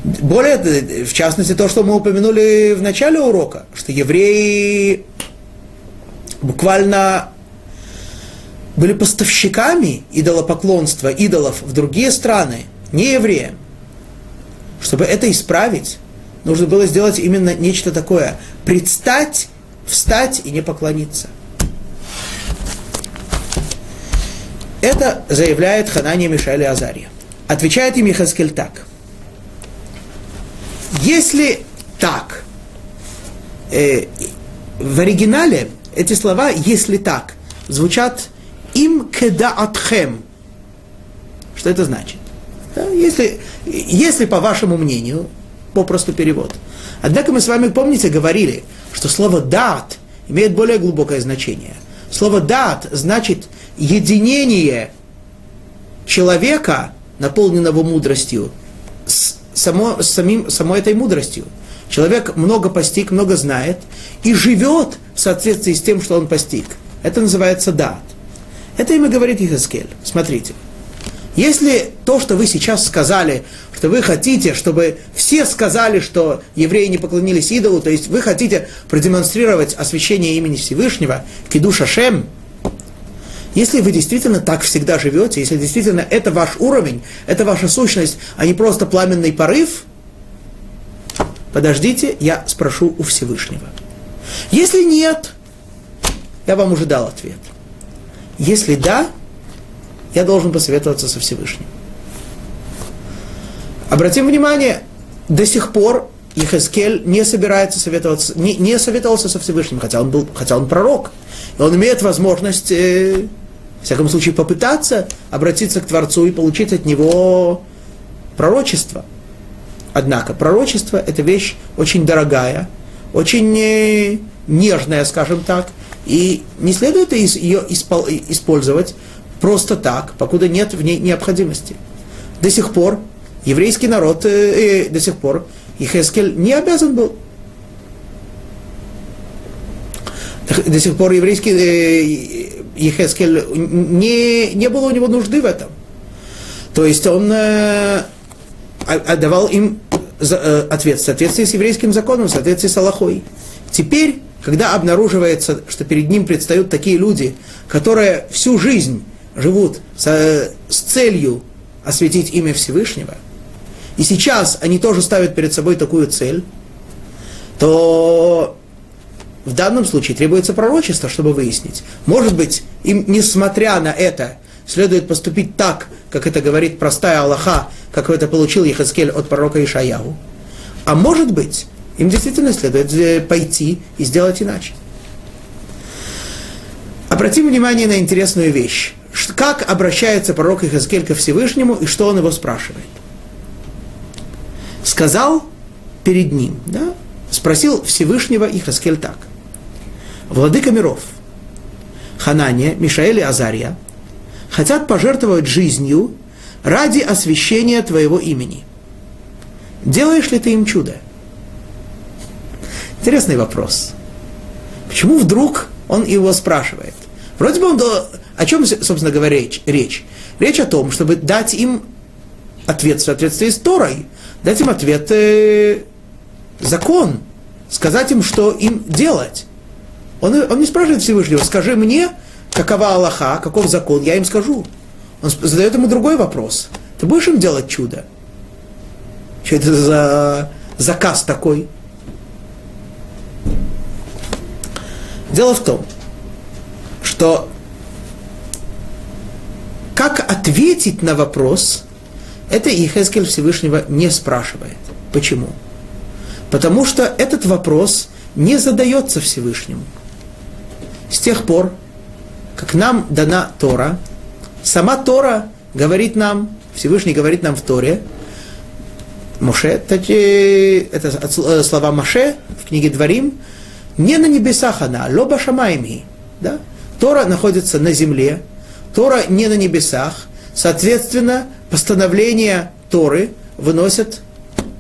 Более, в частности, то, что мы упомянули в начале урока, что евреи буквально были поставщиками идолопоклонства, идолов в другие страны, не евреям. Чтобы это исправить, нужно было сделать именно нечто такое. Предстать, встать и не поклониться. Это заявляет Ханания Мишаэль Азария. Отвечает им Ехаскель так. Если так, э, в оригинале эти слова «если так» звучат «им кедаатхем». Что это значит? Да, если, если, по вашему мнению, попросту перевод. Однако мы с вами, помните, говорили, что слово «дат» имеет более глубокое значение. Слово «дат» значит единение человека, наполненного мудростью, с, само, с самим, самой этой мудростью. Человек много постиг, много знает и живет в соответствии с тем, что он постиг. Это называется дат. Это имя говорит Ихаскель. Смотрите. Если то, что вы сейчас сказали, что вы хотите, чтобы все сказали, что евреи не поклонились идолу, то есть вы хотите продемонстрировать освящение имени Всевышнего, кидуша Шем, если вы действительно так всегда живете, если действительно это ваш уровень, это ваша сущность, а не просто пламенный порыв, подождите, я спрошу у Всевышнего. Если нет, я вам уже дал ответ. Если да, я должен посоветоваться со Всевышним. Обратим внимание, до сих пор Ехескель не собирается советоваться, не, не советовался со Всевышним, хотя он был, хотя он пророк. И он имеет возможность, э, в всяком случае, попытаться обратиться к Творцу и получить от него пророчество. Однако пророчество – это вещь очень дорогая, очень э, нежная, скажем так, и не следует ее использовать просто так, покуда нет в ней необходимости. До сих пор еврейский народ, э, э, до сих пор Ихескель не обязан был. До сих пор еврейский э, Ехескель не, не было у него нужды в этом. То есть он э, отдавал им э, ответ в соответствии с еврейским законом, в соответствии с Аллахой. Теперь, когда обнаруживается, что перед ним предстают такие люди, которые всю жизнь живут с, с целью осветить имя Всевышнего, и сейчас они тоже ставят перед собой такую цель, то в данном случае требуется пророчество, чтобы выяснить. Может быть, им, несмотря на это, следует поступить так, как это говорит простая Аллаха, как это получил Ехаскель от пророка Ишаяу. А может быть, им действительно следует э, пойти и сделать иначе. Обратим внимание на интересную вещь. Как обращается пророк Ихаскель ко Всевышнему и что он его спрашивает. Сказал перед ним, да, спросил Всевышнего Ихаскель так. Владыка миров, Ханания, Мишаэль и Азария хотят пожертвовать жизнью ради освящения твоего имени. Делаешь ли ты им чудо? Интересный вопрос. Почему вдруг он его спрашивает? Вроде бы он... О чем, собственно говоря? Речь, речь о том, чтобы дать им ответ в соответствии с Торой, дать им ответ э, закон, сказать им, что им делать. Он, он не спрашивает Всевышнего, скажи мне, какова Аллаха, каков закон, я им скажу. Он задает ему другой вопрос. Ты будешь им делать чудо? Что это за заказ такой? Дело в том, что как ответить на вопрос, это Ихескель Всевышнего не спрашивает. Почему? Потому что этот вопрос не задается Всевышнему. С тех пор, как нам дана Тора, сама Тора говорит нам, Всевышний говорит нам в Торе, Моше, это слова Моше в книге Дворим, не на небесах она, лоба шамайми. Да? Тора находится на земле, Тора не на небесах, соответственно, постановления Торы выносят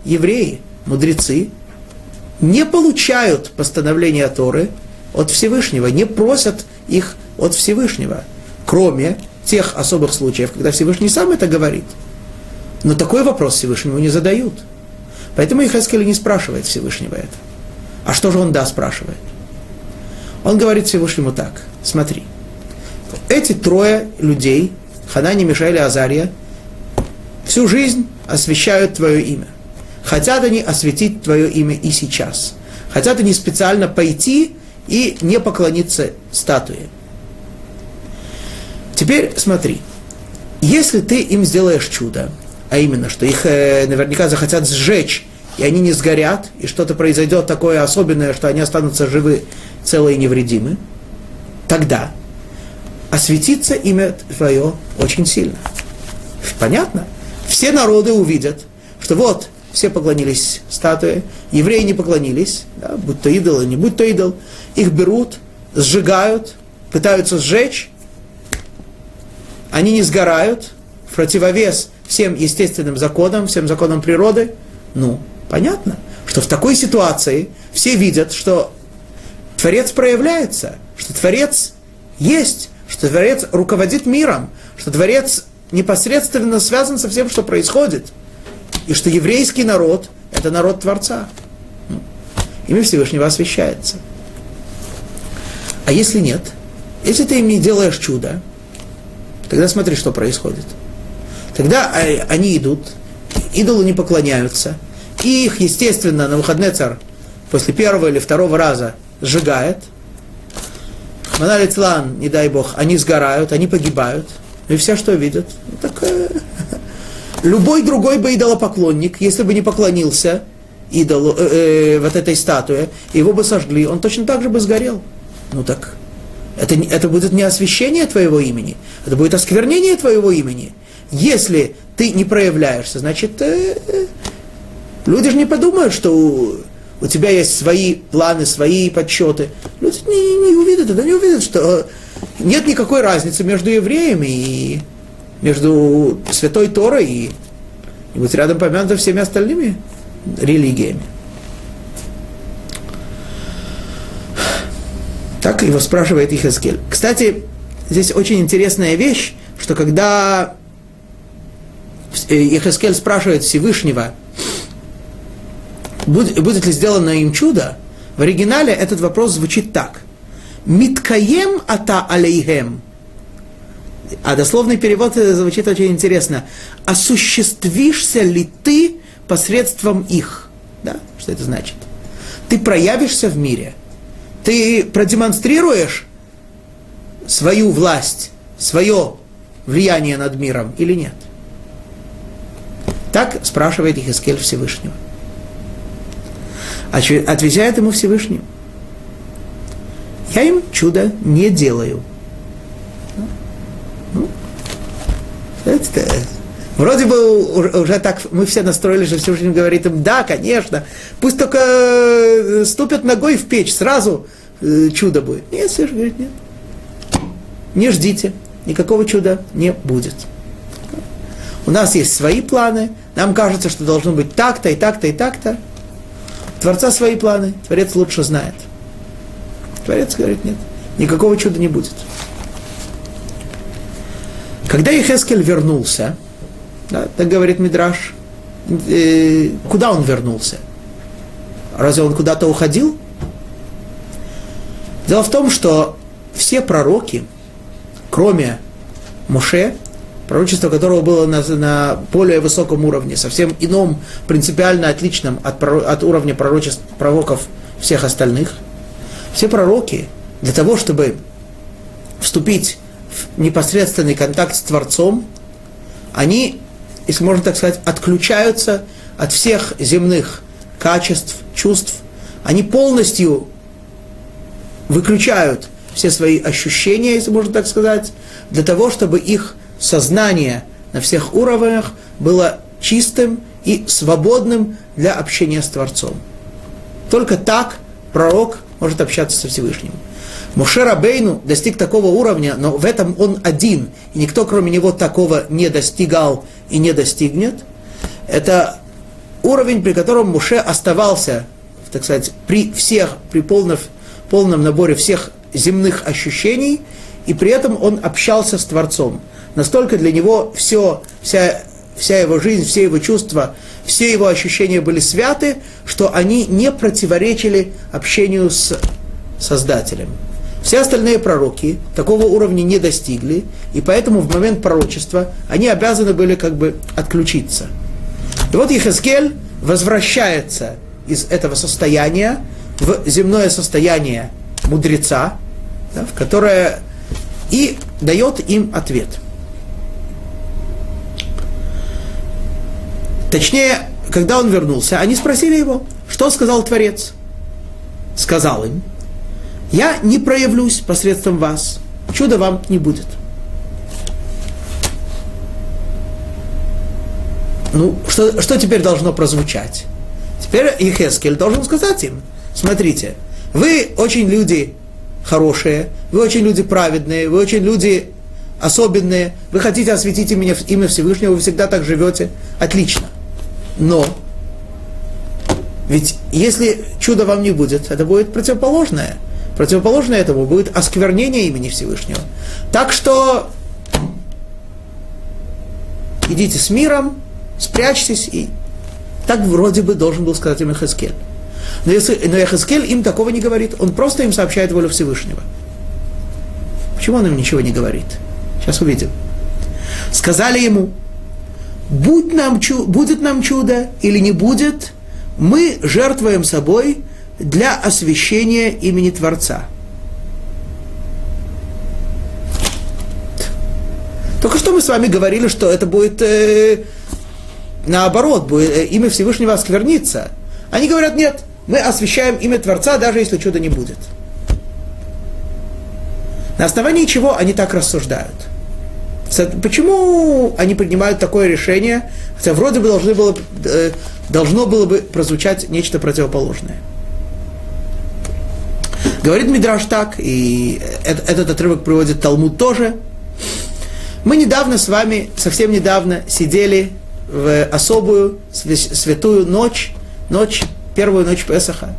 евреи, мудрецы, не получают постановления Торы от Всевышнего, не просят их от Всевышнего, кроме тех особых случаев, когда Всевышний сам это говорит. Но такой вопрос Всевышнему не задают. Поэтому Ихаскель не спрашивает Всевышнего это. А что же он да спрашивает? Он говорит Всевышнему так, смотри, эти трое людей, Ханани, Мишаэль и Азария, всю жизнь освещают твое имя. Хотят они осветить твое имя и сейчас. Хотят они специально пойти и не поклониться статуе. Теперь смотри, если ты им сделаешь чудо, а именно, что их э, наверняка захотят сжечь, и они не сгорят, и что-то произойдет такое особенное, что они останутся живы, целые и невредимы, тогда осветится имя твое очень сильно. Понятно? Все народы увидят, что вот, все поклонились статуе, евреи не поклонились, да, будь то идол не будь то идол, их берут, сжигают, пытаются сжечь, они не сгорают, в противовес всем естественным законам, всем законам природы, ну, понятно, что в такой ситуации все видят, что Творец проявляется, что Творец есть, что Творец руководит миром, что Творец непосредственно связан со всем, что происходит, и что еврейский народ – это народ Творца. Имя Всевышнего освящается. А если нет, если ты им не делаешь чудо, тогда смотри, что происходит. Тогда они идут, идолы не поклоняются, и их, естественно, на выходный царь после первого или второго раза сжигает – Манали Тлан, не дай бог, они сгорают, они погибают. И все что видят? Так, э, [LAUGHS] любой другой бы идолопоклонник, если бы не поклонился идолу, э, э, вот этой статуе, его бы сожгли, он точно так же бы сгорел. Ну так, это, это будет не освящение твоего имени, это будет осквернение твоего имени. Если ты не проявляешься, значит, э, э люди же не подумают, что у тебя есть свои планы, свои подсчеты. Люди не, не увидят это, не увидят, что нет никакой разницы между евреями и между Святой Торой и, и быть рядом помянуто всеми остальными религиями. Так его спрашивает Ихаскель. Кстати, здесь очень интересная вещь, что когда Ихаскель спрашивает Всевышнего, будет, будет ли сделано им чудо, в оригинале этот вопрос звучит так. Миткаем ата алейхем. А дословный перевод звучит очень интересно. Осуществишься ли ты посредством их? Да? Что это значит? Ты проявишься в мире. Ты продемонстрируешь свою власть, свое влияние над миром или нет? Так спрашивает Ихискель Всевышнего отвечает ему Всевышний. Я им чудо не делаю. Ну, это, вроде бы уже так мы все настроили, что Всевышний говорит им, да, конечно, пусть только э, ступят ногой в печь, сразу э, чудо будет. Нет, Всевышний говорит, нет. Не ждите, никакого чуда не будет. У нас есть свои планы, нам кажется, что должно быть так-то и так-то и так-то. Творца свои планы, Творец лучше знает. Творец говорит, нет, никакого чуда не будет. Когда Ихескель вернулся, да, так говорит Мидраш, э, куда он вернулся? Разве он куда-то уходил? Дело в том, что все пророки, кроме Моше, пророчество которого было на, на более высоком уровне, совсем ином, принципиально отличном от, от уровня пророчеств, пророков всех остальных. Все пророки для того, чтобы вступить в непосредственный контакт с Творцом, они, если можно так сказать, отключаются от всех земных качеств, чувств, они полностью выключают все свои ощущения, если можно так сказать, для того, чтобы их сознание на всех уровнях было чистым и свободным для общения с Творцом. Только так пророк может общаться со Всевышним. Муше Рабейну достиг такого уровня, но в этом он один, и никто кроме него такого не достигал и не достигнет. Это уровень, при котором Муше оставался, так сказать, при всех, при полном, полном наборе всех земных ощущений, и при этом он общался с Творцом. Настолько для него все, вся, вся его жизнь, все его чувства, все его ощущения были святы, что они не противоречили общению с Создателем. Все остальные пророки такого уровня не достигли, и поэтому в момент пророчества они обязаны были как бы отключиться. И вот Ехескель возвращается из этого состояния в земное состояние мудреца, да, в которое и дает им ответ. Точнее, когда он вернулся, они спросили его, что сказал Творец. Сказал им, я не проявлюсь посредством вас, чуда вам не будет. Ну, что, что теперь должно прозвучать? Теперь Ехескель должен сказать им, смотрите, вы очень люди хорошие, вы очень люди праведные, вы очень люди особенные, вы хотите осветить имя, имя Всевышнего, вы всегда так живете, отлично. Но, ведь если чудо вам не будет, это будет противоположное. Противоположное этому будет осквернение имени Всевышнего. Так что идите с миром, спрячьтесь, и так вроде бы должен был сказать им Эхескель. Но, если, но Эхескель им такого не говорит, он просто им сообщает волю Всевышнего. Почему он им ничего не говорит? Сейчас увидим. Сказали ему, будь нам, будет нам чудо или не будет, мы жертвуем собой для освящения имени Творца. Только что мы с вами говорили, что это будет э, наоборот, будет, э, имя Всевышнего осквернится. Они говорят, нет, мы освящаем имя Творца, даже если чуда не будет. На основании чего они так рассуждают? Почему они принимают такое решение, хотя вроде бы должны было, э, должно было бы прозвучать нечто противоположное? Говорит Мидраш так, и этот отрывок приводит Талмуд тоже. Мы недавно с вами, совсем недавно, сидели в особую святую ночь, ночь, первую ночь Песаха.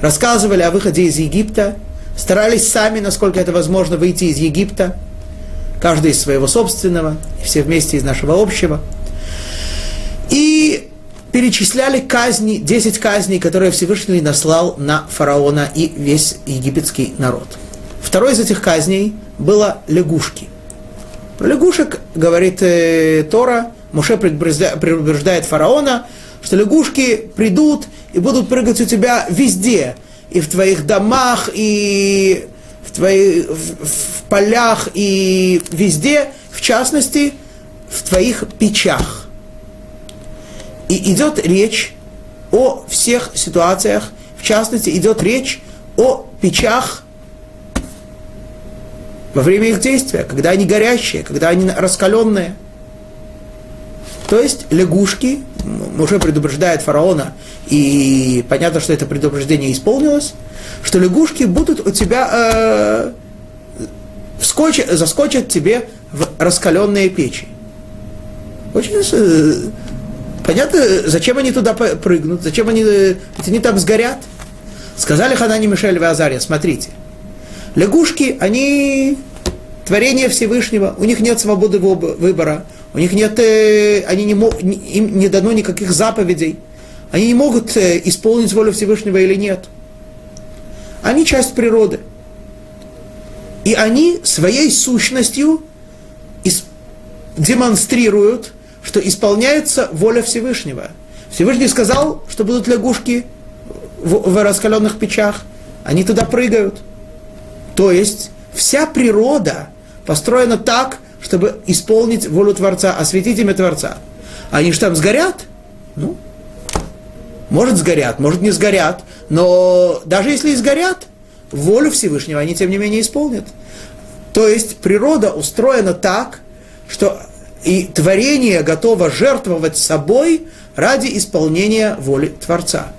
Рассказывали о выходе из Египта, старались сами, насколько это возможно, выйти из Египта, каждый из своего собственного, все вместе из нашего общего. И перечисляли казни, 10 казней, которые Всевышний наслал на фараона и весь египетский народ. Второй из этих казней было лягушки. Про лягушек говорит э, Тора, Муше предупреждает фараона, что лягушки придут и будут прыгать у тебя везде, и в твоих домах, и в, твоих, в, в полях, и везде, в частности, в твоих печах. И идет речь о всех ситуациях, в частности, идет речь о печах во время их действия, когда они горящие, когда они раскаленные. То есть лягушки, уже предупреждает фараона, и понятно, что это предупреждение исполнилось, что лягушки будут у тебя э, вскочат, заскочат тебе в раскаленные печи. Очень э, Понятно, зачем они туда прыгнут, зачем они, э, ведь они там сгорят. Сказали Ханани Мишель и Азария, смотрите, лягушки, они творение Всевышнего, у них нет свободы выбора, у них нет, э, они не, им не дано никаких заповедей, они не могут э, исполнить волю Всевышнего или нет. Они часть природы. И они своей сущностью демонстрируют что исполняется воля Всевышнего. Всевышний сказал, что будут лягушки в, в раскаленных печах, они туда прыгают. То есть вся природа построена так, чтобы исполнить волю Творца, осветить имя Творца. Они же там сгорят? Ну, может сгорят, может не сгорят, но даже если и сгорят, волю Всевышнего они тем не менее исполнят. То есть природа устроена так, что и творение готово жертвовать собой ради исполнения воли Творца.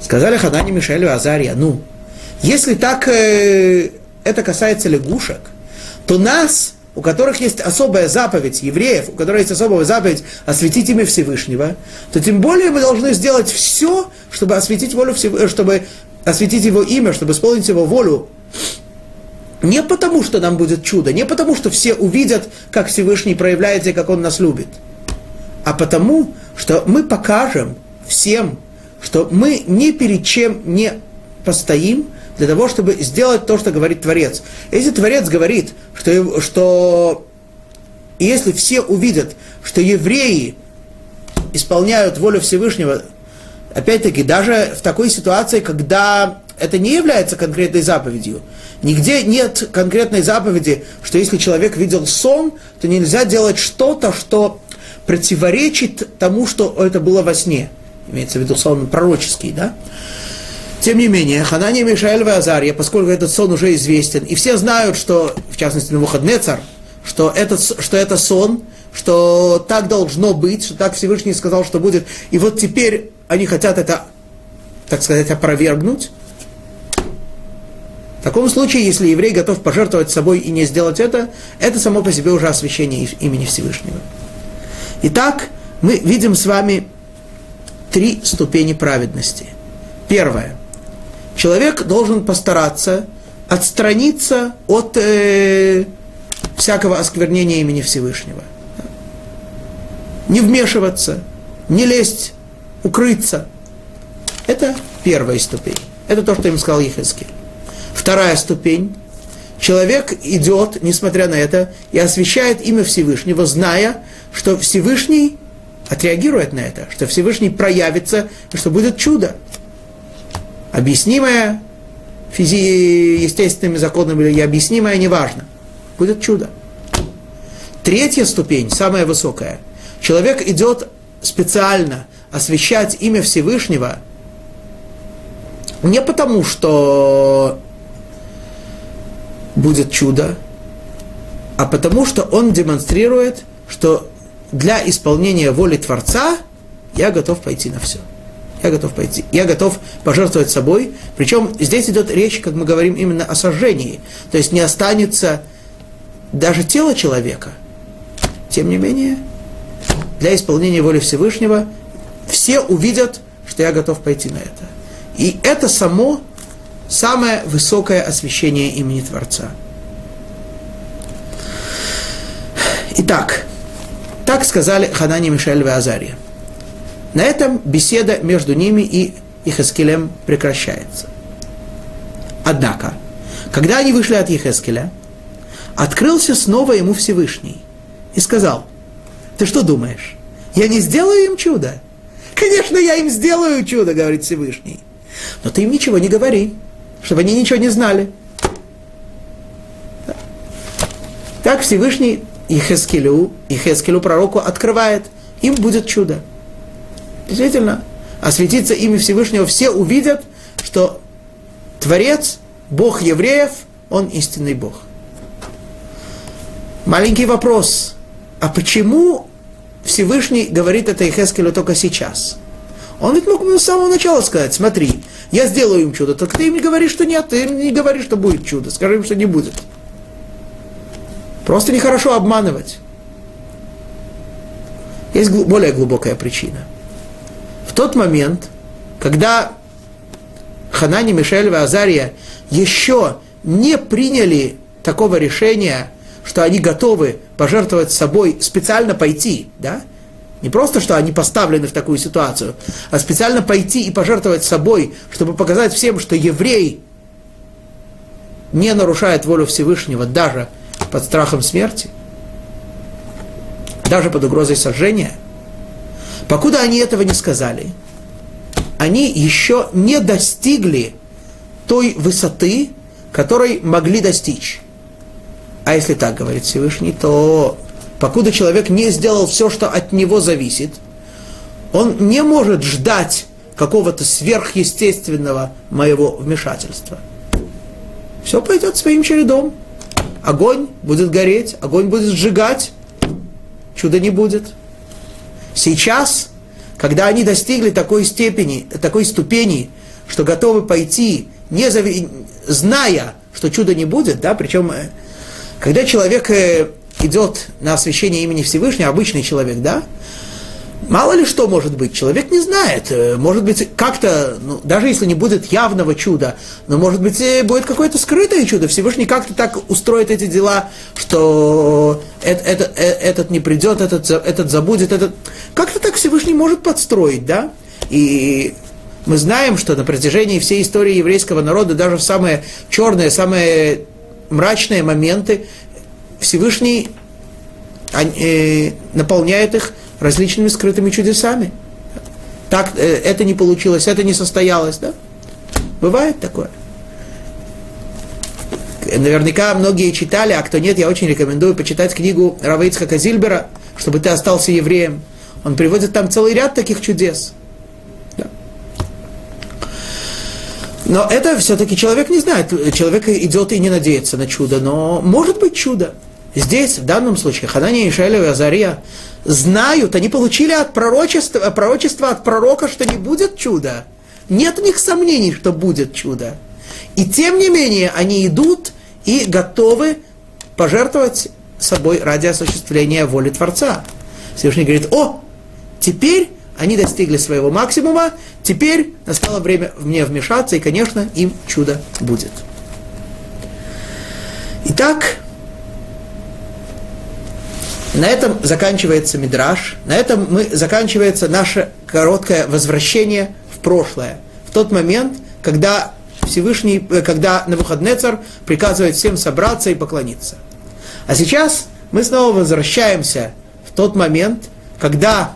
Сказали Ханани Мишель и Азария, ну, если так э, это касается лягушек, то нас, у которых есть особая заповедь евреев, у которых есть особая заповедь осветить имя Всевышнего, то тем более мы должны сделать все, чтобы осветить волю Всевышнего, чтобы осветить его имя, чтобы исполнить его волю. Не потому, что нам будет чудо, не потому, что все увидят, как Всевышний проявляется и как Он нас любит, а потому, что мы покажем всем, что мы ни перед чем не постоим для того, чтобы сделать то, что говорит Творец. Если Творец говорит, что, что если все увидят, что евреи исполняют волю Всевышнего, опять-таки, даже в такой ситуации, когда это не является конкретной заповедью, нигде нет конкретной заповеди, что если человек видел сон, то нельзя делать что-то, что противоречит тому, что это было во сне. Имеется в виду сон пророческий, да? Тем не менее, Ханания, Мишаэль и Азария, поскольку этот сон уже известен, и все знают, что, в частности, Навуходнецар, что, этот, что это сон, что так должно быть, что так Всевышний сказал, что будет. И вот теперь они хотят это, так сказать, опровергнуть. В таком случае, если еврей готов пожертвовать собой и не сделать это, это само по себе уже освящение имени Всевышнего. Итак, мы видим с вами три ступени праведности. Первое. Человек должен постараться отстраниться от э, всякого осквернения имени Всевышнего. Не вмешиваться, не лезть, укрыться. Это первая ступень. Это то, что им сказал Ехескель. Вторая ступень. Человек идет, несмотря на это, и освещает имя Всевышнего, зная, что Всевышний отреагирует на это, что Всевышний проявится, что будет чудо. Объяснимое физи- естественными законами или необъяснимое, неважно. Будет чудо. Третья ступень, самая высокая. Человек идет специально освещать имя Всевышнего не потому, что будет чудо, а потому, что он демонстрирует, что для исполнения воли Творца я готов пойти на все. Я готов пойти. Я готов пожертвовать собой. Причем здесь идет речь, как мы говорим, именно о сожжении. То есть не останется даже тело человека. Тем не менее, для исполнения воли Всевышнего все увидят, что я готов пойти на это. И это само самое высокое освящение имени Творца. Итак, так сказали Ханани, Мишель и Азария. На этом беседа между ними и Ихескелем прекращается. Однако, когда они вышли от Ехескеля, открылся снова ему Всевышний и сказал, ты что думаешь, я не сделаю им чудо? Конечно, я им сделаю чудо, говорит Всевышний. Но ты им ничего не говори, чтобы они ничего не знали. Так Всевышний и Хескелю, и Хескелю пророку открывает, им будет чудо. Действительно, осветится имя Всевышнего, все увидят, что Творец, Бог евреев, Он истинный Бог. Маленький вопрос. А почему Всевышний говорит это Ихескелю только сейчас? Он ведь мог с самого начала сказать, смотри, я сделаю им чудо, только ты им не говоришь, что нет, ты им не говоришь, что будет чудо, скажи им, что не будет. Просто нехорошо обманывать. Есть более глубокая причина. В тот момент, когда Ханани, Мишель и Азария еще не приняли такого решения, что они готовы пожертвовать собой, специально пойти, да? Не просто, что они поставлены в такую ситуацию, а специально пойти и пожертвовать собой, чтобы показать всем, что еврей не нарушает волю Всевышнего даже под страхом смерти, даже под угрозой сожжения, покуда они этого не сказали, они еще не достигли той высоты, которой могли достичь. А если так говорит Всевышний, то покуда человек не сделал все, что от него зависит, он не может ждать какого-то сверхъестественного моего вмешательства. Все пойдет своим чередом. Огонь будет гореть, огонь будет сжигать, чуда не будет. Сейчас, когда они достигли такой степени, такой ступени, что готовы пойти, не зави... зная, что чуда не будет, да, причем, э, когда человек э, идет на освящение имени Всевышнего, обычный человек, да, Мало ли что может быть, человек не знает. Э, может быть, как-то, ну, даже если не будет явного чуда, но может быть будет какое-то скрытое чудо. Всевышний как-то так устроит эти дела, что это, это, этот не придет, этот, этот забудет, этот... Как-то так Всевышний может подстроить, да? И мы знаем, что на протяжении всей истории еврейского народа, даже в самые черные, самые мрачные моменты, Всевышний э, наполняет их различными скрытыми чудесами. Так э, это не получилось, это не состоялось, да? Бывает такое. Наверняка многие читали, а кто нет, я очень рекомендую почитать книгу Равейцхака Зильбера, чтобы ты остался евреем. Он приводит там целый ряд таких чудес. Да. Но это все-таки человек не знает. Человек идет и не надеется на чудо. Но может быть чудо. Здесь, в данном случае, Ханания, Ишаэля и Азария знают, они получили от пророчества, пророчества от пророка, что не будет чуда. Нет у них сомнений, что будет чудо. И тем не менее, они идут и готовы пожертвовать собой ради осуществления воли Творца. Всевышний говорит, о, теперь они достигли своего максимума, теперь настало время мне вмешаться, и, конечно, им чудо будет. Итак, на этом заканчивается мидраж, на этом мы, заканчивается наше короткое возвращение в прошлое. В тот момент, когда Всевышний, э, когда Навуходнецар приказывает всем собраться и поклониться. А сейчас мы снова возвращаемся в тот момент, когда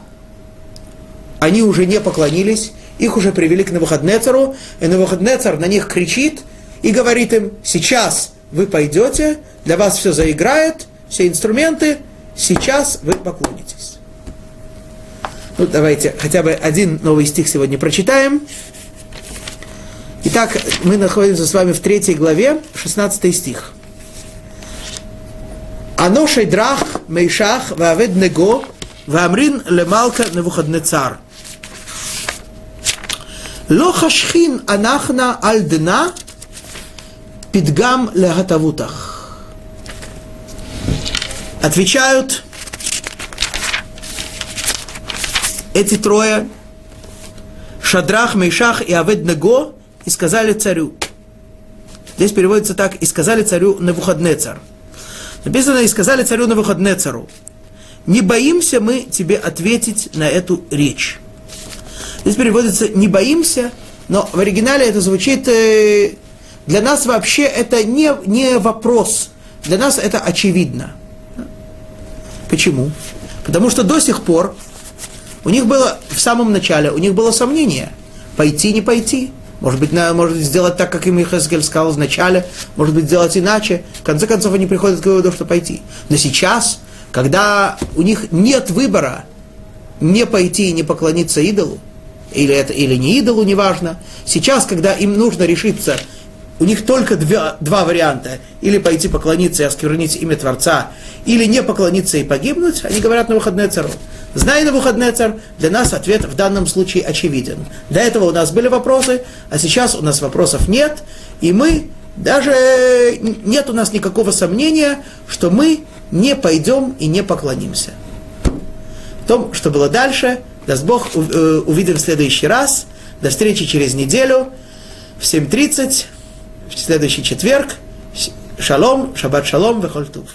они уже не поклонились, их уже привели к Навуходнецару, и Навуходнецар на них кричит и говорит им, сейчас вы пойдете, для вас все заиграет, все инструменты, сейчас вы поклонитесь. Ну, давайте хотя бы один новый стих сегодня прочитаем. Итак, мы находимся с вами в третьей главе, 16 стих. Ано шейдрах мейшах ваавед него ואמרין למלכה נבוכדנצר. לא חשכין אנחנה על דנה פתגם להטבותך отвечают эти трое, Шадрах, Мейшах и Аведнего, и сказали царю. Здесь переводится так, и сказали царю на цар. Написано, и сказали царю на цару. Не боимся мы тебе ответить на эту речь. Здесь переводится не боимся, но в оригинале это звучит, э, для нас вообще это не, не вопрос, для нас это очевидно. Почему? Потому что до сих пор у них было, в самом начале, у них было сомнение, пойти, не пойти. Может быть, на, может сделать так, как им Ихаскель сказал в начале, может быть, сделать иначе. В конце концов, они приходят к выводу, что пойти. Но сейчас, когда у них нет выбора не пойти и не поклониться идолу, или это, или не идолу, неважно, сейчас, когда им нужно решиться у них только два, два варианта. Или пойти поклониться и осквернить имя Творца, или не поклониться и погибнуть, они говорят на выходные цару. Зная на выходные царь, для нас ответ в данном случае очевиден. До этого у нас были вопросы, а сейчас у нас вопросов нет, и мы даже нет у нас никакого сомнения, что мы не пойдем и не поклонимся. В том, что было дальше, даст Бог, э, увидим в следующий раз. До встречи через неделю в 7.30 в следующий четверг. Шалом, шаббат шалом, вехольтув.